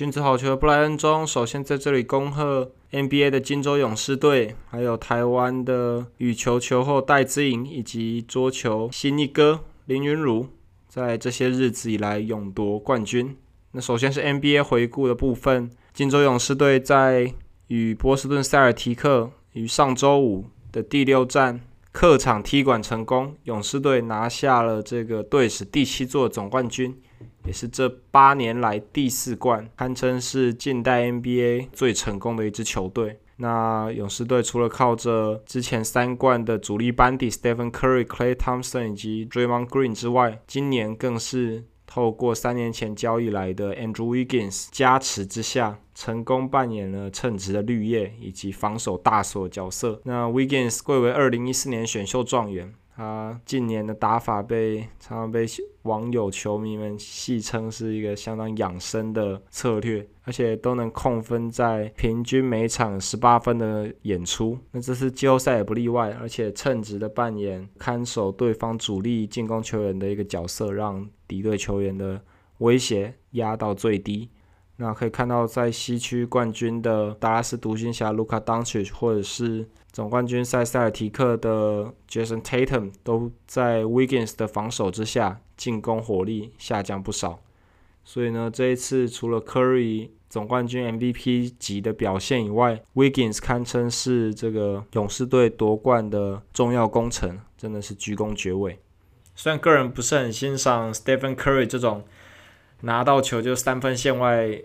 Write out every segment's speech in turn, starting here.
君子好逑布莱恩中，首先在这里恭贺 NBA 的金州勇士队，还有台湾的羽球球后戴资颖，以及桌球新一哥林云儒，在这些日子以来勇夺冠军。那首先是 NBA 回顾的部分，金州勇士队在与波士顿塞尔提克于上周五的第六战。客场踢馆成功，勇士队拿下了这个队史第七座总冠军，也是这八年来第四冠，堪称是近代 NBA 最成功的一支球队。那勇士队除了靠着之前三冠的主力班底 Stephen Curry、Klay Thompson 以及 Draymond Green 之外，今年更是。透过三年前交易来的 Andrew Wiggins 加持之下，成功扮演了称职的绿叶以及防守大锁角色。那 Wiggins 贵为二零一四年选秀状元。他近年的打法被常常被网友、球迷们戏称是一个相当养生的策略，而且都能控分在平均每场十八分的演出。那这次季后赛也不例外，而且称职的扮演看守对方主力进攻球员的一个角色，让敌对球员的威胁压到最低。那可以看到，在西区冠军的达拉斯独行侠卢卡·东契奇，或者是总冠军赛塞尔提克的 Jason Tatum 都在 Wiggins 的防守之下，进攻火力下降不少。所以呢，这一次除了 Curry 总冠军 MVP 级的表现以外，Wiggins 堪称是这个勇士队夺冠的重要功臣，真的是居功绝伟。虽然个人不是很欣赏 Stephen Curry 这种拿到球就三分线外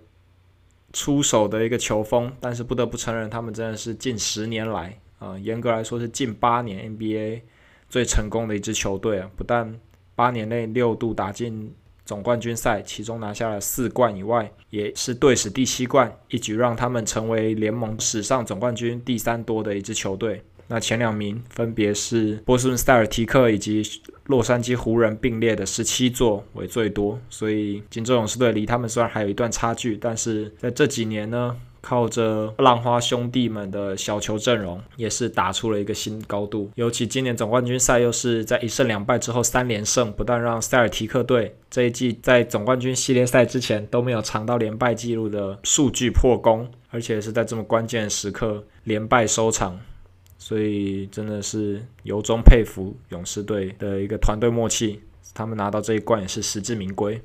出手的一个球风，但是不得不承认，他们真的是近十年来。啊、呃，严格来说是近八年 NBA 最成功的一支球队啊！不但八年内六度打进总冠军赛，其中拿下了四冠以外，也是队史第七冠，一举让他们成为联盟史上总冠军第三多的一支球队。那前两名分别是波士顿塞尔提克以及洛杉矶湖人并列的十七座为最多，所以金州勇士队离他们虽然还有一段差距，但是在这几年呢，靠着浪花兄弟们的小球阵容，也是打出了一个新高度。尤其今年总冠军赛又是在一胜两败之后三连胜，不但让塞尔提克队这一季在总冠军系列赛之前都没有尝到连败记录的数据破功，而且是在这么关键的时刻连败收场，所以真的是由衷佩服勇士队的一个团队默契。他们拿到这一冠也是实至名归。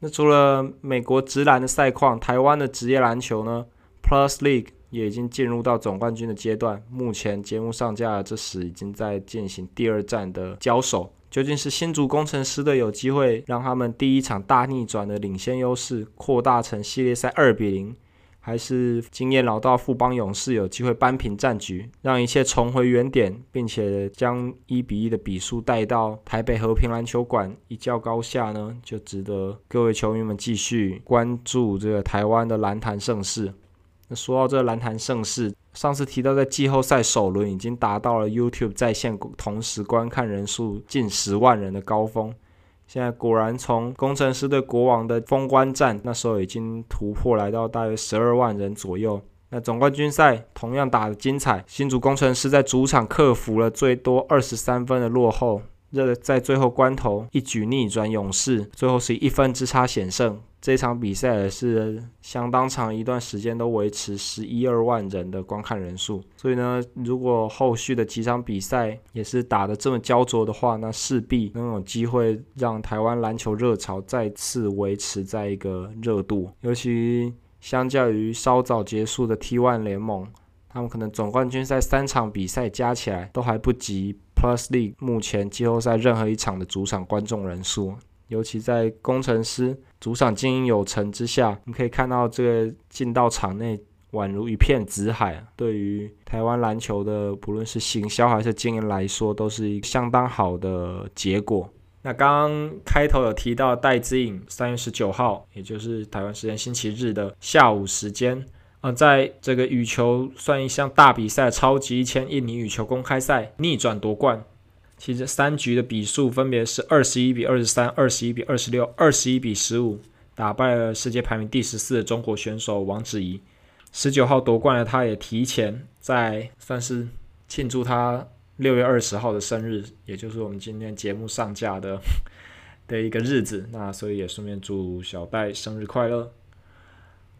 那除了美国职篮的赛况，台湾的职业篮球呢？Plus League 也已经进入到总冠军的阶段，目前节目上架的这时已经在进行第二战的交手，究竟是新竹工程师队有机会让他们第一场大逆转的领先优势扩大成系列赛二比零？还是经验老道富邦勇士有机会扳平战局，让一切重回原点，并且将一比一的比数带到台北和平篮球馆一较高下呢？就值得各位球迷们继续关注这个台湾的篮坛盛世。那说到这个篮坛盛世，上次提到在季后赛首轮已经达到了 YouTube 在线同时观看人数近十万人的高峰，现在果然从工程师对国王的封关战，那时候已经突破来到大约十二万人左右。那总冠军赛同样打得精彩，新竹工程师在主场克服了最多二十三分的落后，这在最后关头一举逆转勇士，最后是以一分之差险胜。这场比赛也是相当长一段时间都维持十一二万人的观看人数，所以呢，如果后续的几场比赛也是打得这么焦灼的话，那势必能有机会让台湾篮球热潮再次维持在一个热度。尤其相较于稍早结束的 T1 联盟，他们可能总冠军赛三场比赛加起来都还不及 Plus League 目前季后赛任何一场的主场观众人数。尤其在工程师主场经营有成之下，你可以看到这个进到场内宛如一片紫海。对于台湾篮球的不论是行销还是经营来说，都是一个相当好的结果。那刚刚开头有提到戴资颖，三月十九号，也就是台湾时间星期日的下午时间，呃，在这个羽球算一项大比赛，超级一千印尼羽球公开赛逆转夺冠。其实三局的比数分别是二十一比二十三、二十一比二十六、二十一比十五，打败了世界排名第十四的中国选手王芷怡。十九号夺冠的他，也提前在算是庆祝他六月二十号的生日，也就是我们今天节目上架的的一个日子。那所以也顺便祝小戴生日快乐。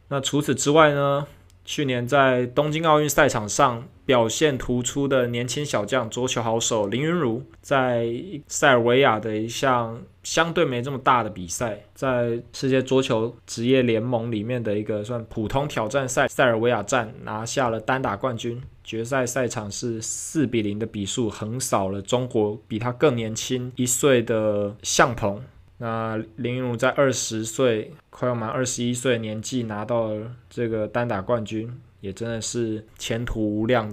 那除此之外呢，去年在东京奥运赛场上表现突出的年轻小将桌球好手林昀儒，在塞尔维亚的一项相对没这么大的比赛，在世界桌球职业联盟里面的一个算普通挑战赛塞尔维亚站拿下了单打冠军。决赛赛场是四比零的比数横扫了中国比他更年轻一岁的向鹏。那林昀儒在二十岁，快要满二十一岁的年纪拿到了这个单打冠军，也真的是前途无量。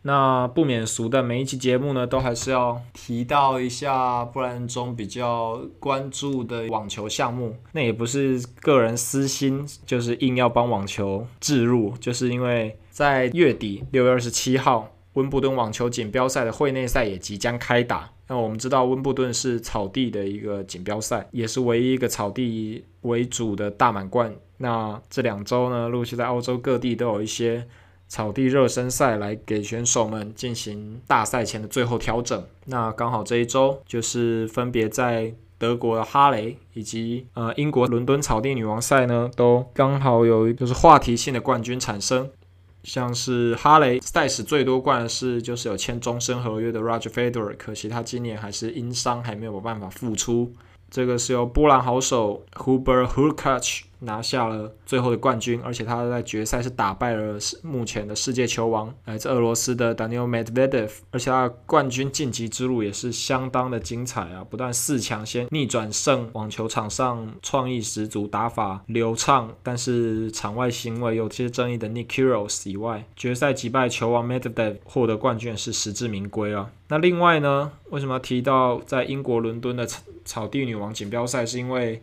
那不免俗的，每一期节目呢，都还是要提到一下布兰中比较关注的网球项目。那也不是个人私心，就是硬要帮网球置入，就是因为在月底六月二十七号，温布顿网球锦标赛的会内赛也即将开打。那我们知道温布顿是草地的一个锦标赛，也是唯一一个草地为主的大满贯。那这两周呢，陆续在欧洲各地都有一些草地热身赛来给选手们进行大赛前的最后调整。那刚好这一周就是分别在德国哈雷以及呃英国伦敦草地女王赛呢，都刚好有就是话题性的冠军产生。像是哈雷赛事最多冠是就是有签终身合约的 Roger Federer，可惜他今年还是因伤还没有办法复出。这个是由波兰好手 Huber h u r k a c h 拿下了最后的冠军，而且他在决赛是打败了目前的世界球王来自俄罗斯的 Daniil Medvedev，而且他冠军晋级之路也是相当的精彩啊！不但四强先逆转胜网球场上创意十足、打法流畅，但是场外行为有些争议的 Nick k i r o s 以外，决赛击败球王 Medvedev 获得冠军也是实至名归啊！那另外呢，为什么要提到在英国伦敦的草地女王锦标赛？是因为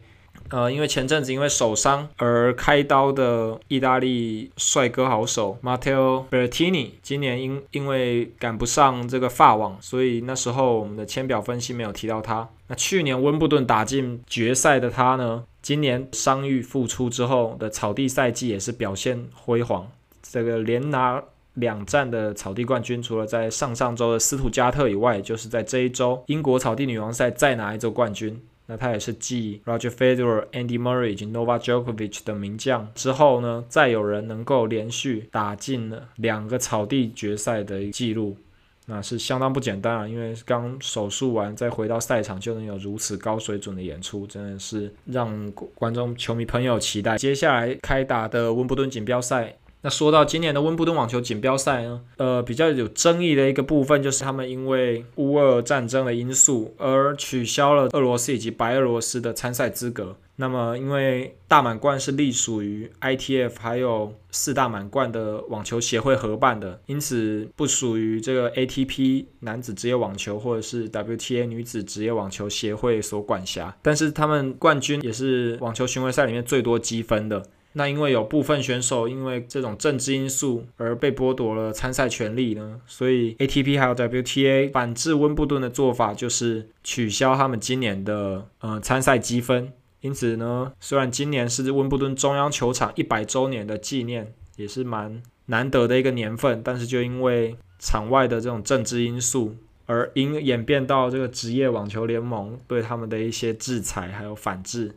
呃，因为前阵子因为手伤而开刀的意大利帅哥好手 Matteo Bertini，今年因因为赶不上这个法网，所以那时候我们的签表分析没有提到他。那去年温布顿打进决赛的他呢，今年伤愈复出之后的草地赛季也是表现辉煌，这个连拿两站的草地冠军，除了在上上周的斯图加特以外，就是在这一周英国草地女王赛再拿一周冠军。那他也是继 Roger Federer、Andy Murray 以及 Novak Djokovic 的名将之后呢，再有人能够连续打进了两个草地决赛的记录，那是相当不简单啊！因为刚手术完再回到赛场就能有如此高水准的演出，真的是让观众、球迷朋友期待接下来开打的温布顿锦标赛。那说到今年的温布顿网球锦标赛呢，呃，比较有争议的一个部分就是他们因为乌俄战争的因素而取消了俄罗斯以及白俄罗斯的参赛资格。那么因为大满贯是隶属于 ITF 还有四大满贯的网球协会合办的，因此不属于这个 ATP 男子职业网球或者是 WTA 女子职业网球协会所管辖。但是他们冠军也是网球巡回赛里面最多积分的。那因为有部分选手因为这种政治因素而被剥夺了参赛权利呢，所以 ATP 还有 WTA 反制温布顿的做法就是取消他们今年的呃参赛积分。因此呢，虽然今年是温布顿中央球场一百周年的纪念，也是蛮难得的一个年份，但是就因为场外的这种政治因素而因演变到这个职业网球联盟对他们的一些制裁还有反制。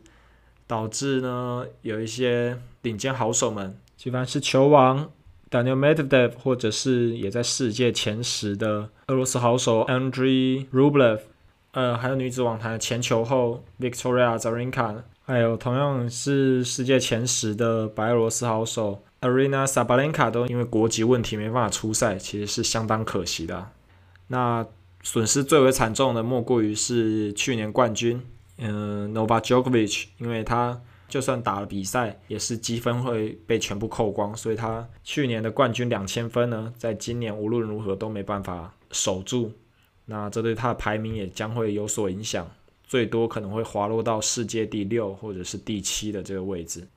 导致呢，有一些顶尖好手们，基本上是球王 Daniil Medvedev，或者是也在世界前十的俄罗斯好手 Andrei Rublev，呃，还有女子网坛的前球后 Victoria Azarenka，还有同样是世界前十的白俄罗斯好手 Aryna Sabalenka，都因为国籍问题没办法出赛，其实是相当可惜的。那损失最为惨重的，莫过于是去年冠军。嗯，Novak Djokovic，因为他就算打了比赛，也是积分会被全部扣光，所以他去年的冠军两千分呢，在今年无论如何都没办法守住，那这对他的排名也将会有所影响，最多可能会滑落到世界第六或者是第七的这个位置。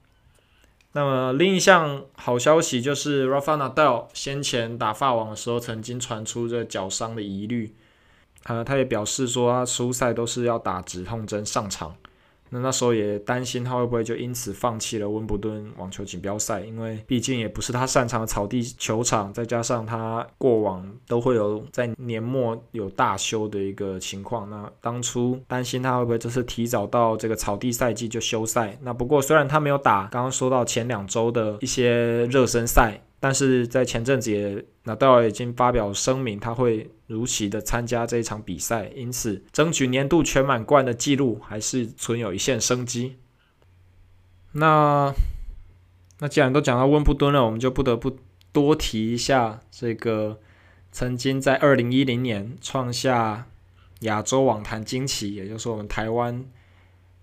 那么另一项好消息就是 Rafa Nadal 先前打法网的时候，曾经传出这脚伤的疑虑。呃，他也表示说，他出赛都是要打止痛针上场。那那时候也担心他会不会就因此放弃了温布顿网球锦标赛，因为毕竟也不是他擅长的草地球场，再加上他过往都会有在年末有大休的一个情况。那当初担心他会不会就是提早到这个草地赛季就休赛。那不过虽然他没有打，刚刚说到前两周的一些热身赛。但是在前阵子也，纳达尔已经发表声明，他会如期的参加这一场比赛，因此争取年度全满贯的记录还是存有一线生机。那那既然都讲到温布顿了，我们就不得不多提一下这个曾经在二零一零年创下亚洲网坛惊奇，也就是我们台湾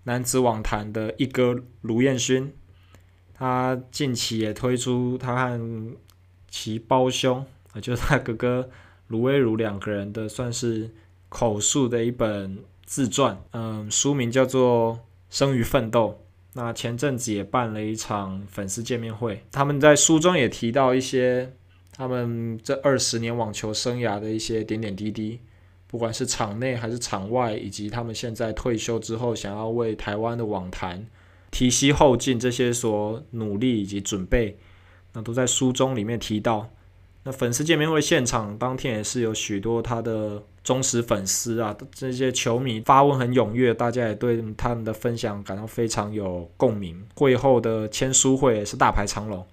男子网坛的一哥卢彦勋。他近期也推出他和其胞兄，也就是他哥哥卢威儒两个人的算是口述的一本自传，嗯，书名叫做《生于奋斗》。那前阵子也办了一场粉丝见面会，他们在书中也提到一些他们这二十年网球生涯的一些点点滴滴，不管是场内还是场外，以及他们现在退休之后想要为台湾的网坛。提膝后进这些所努力以及准备，那都在书中里面提到。那粉丝见面会现场当天也是有许多他的忠实粉丝啊，这些球迷发问很踊跃，大家也对他们的分享感到非常有共鸣。会后的签书会也是大排长龙。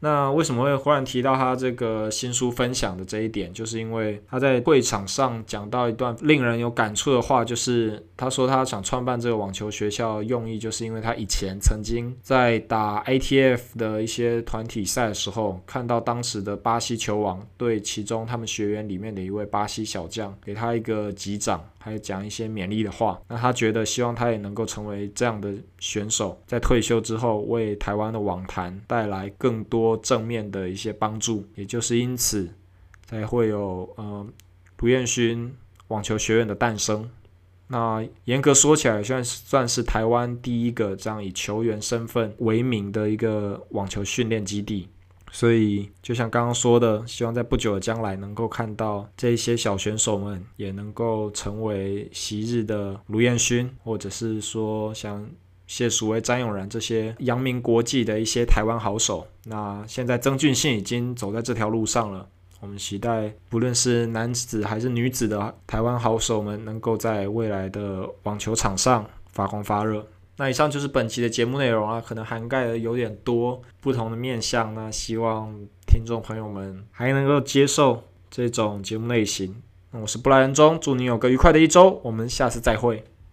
那为什么会忽然提到他这个新书分享的这一点？就是因为他在会场上讲到一段令人有感触的话，就是他说他想创办这个网球学校用意，就是因为他以前曾经在打 ATF 的一些团体赛的时候，看到当时的巴西球王对其中他们学员里面的一位巴西小将给他一个击掌。还讲一些勉励的话，那他觉得希望他也能够成为这样的选手，在退休之后为台湾的网坛带来更多正面的一些帮助，也就是因此才会有呃卢彦勋网球学院的诞生。那严格说起来，算算是台湾第一个这样以球员身份为名的一个网球训练基地。所以，就像刚刚说的，希望在不久的将来能够看到这一些小选手们也能够成为昔日的卢彦勋，或者是说像谢淑薇、詹永然这些扬名国际的一些台湾好手。那现在曾俊信已经走在这条路上了，我们期待不论是男子还是女子的台湾好手们，能够在未来的网球场上发光发热。那以上就是本期的节目内容啊，可能涵盖的有点多不同的面向那，希望听众朋友们还能够接受这种节目类型。那我是布莱恩中，祝你有个愉快的一周，我们下次再会。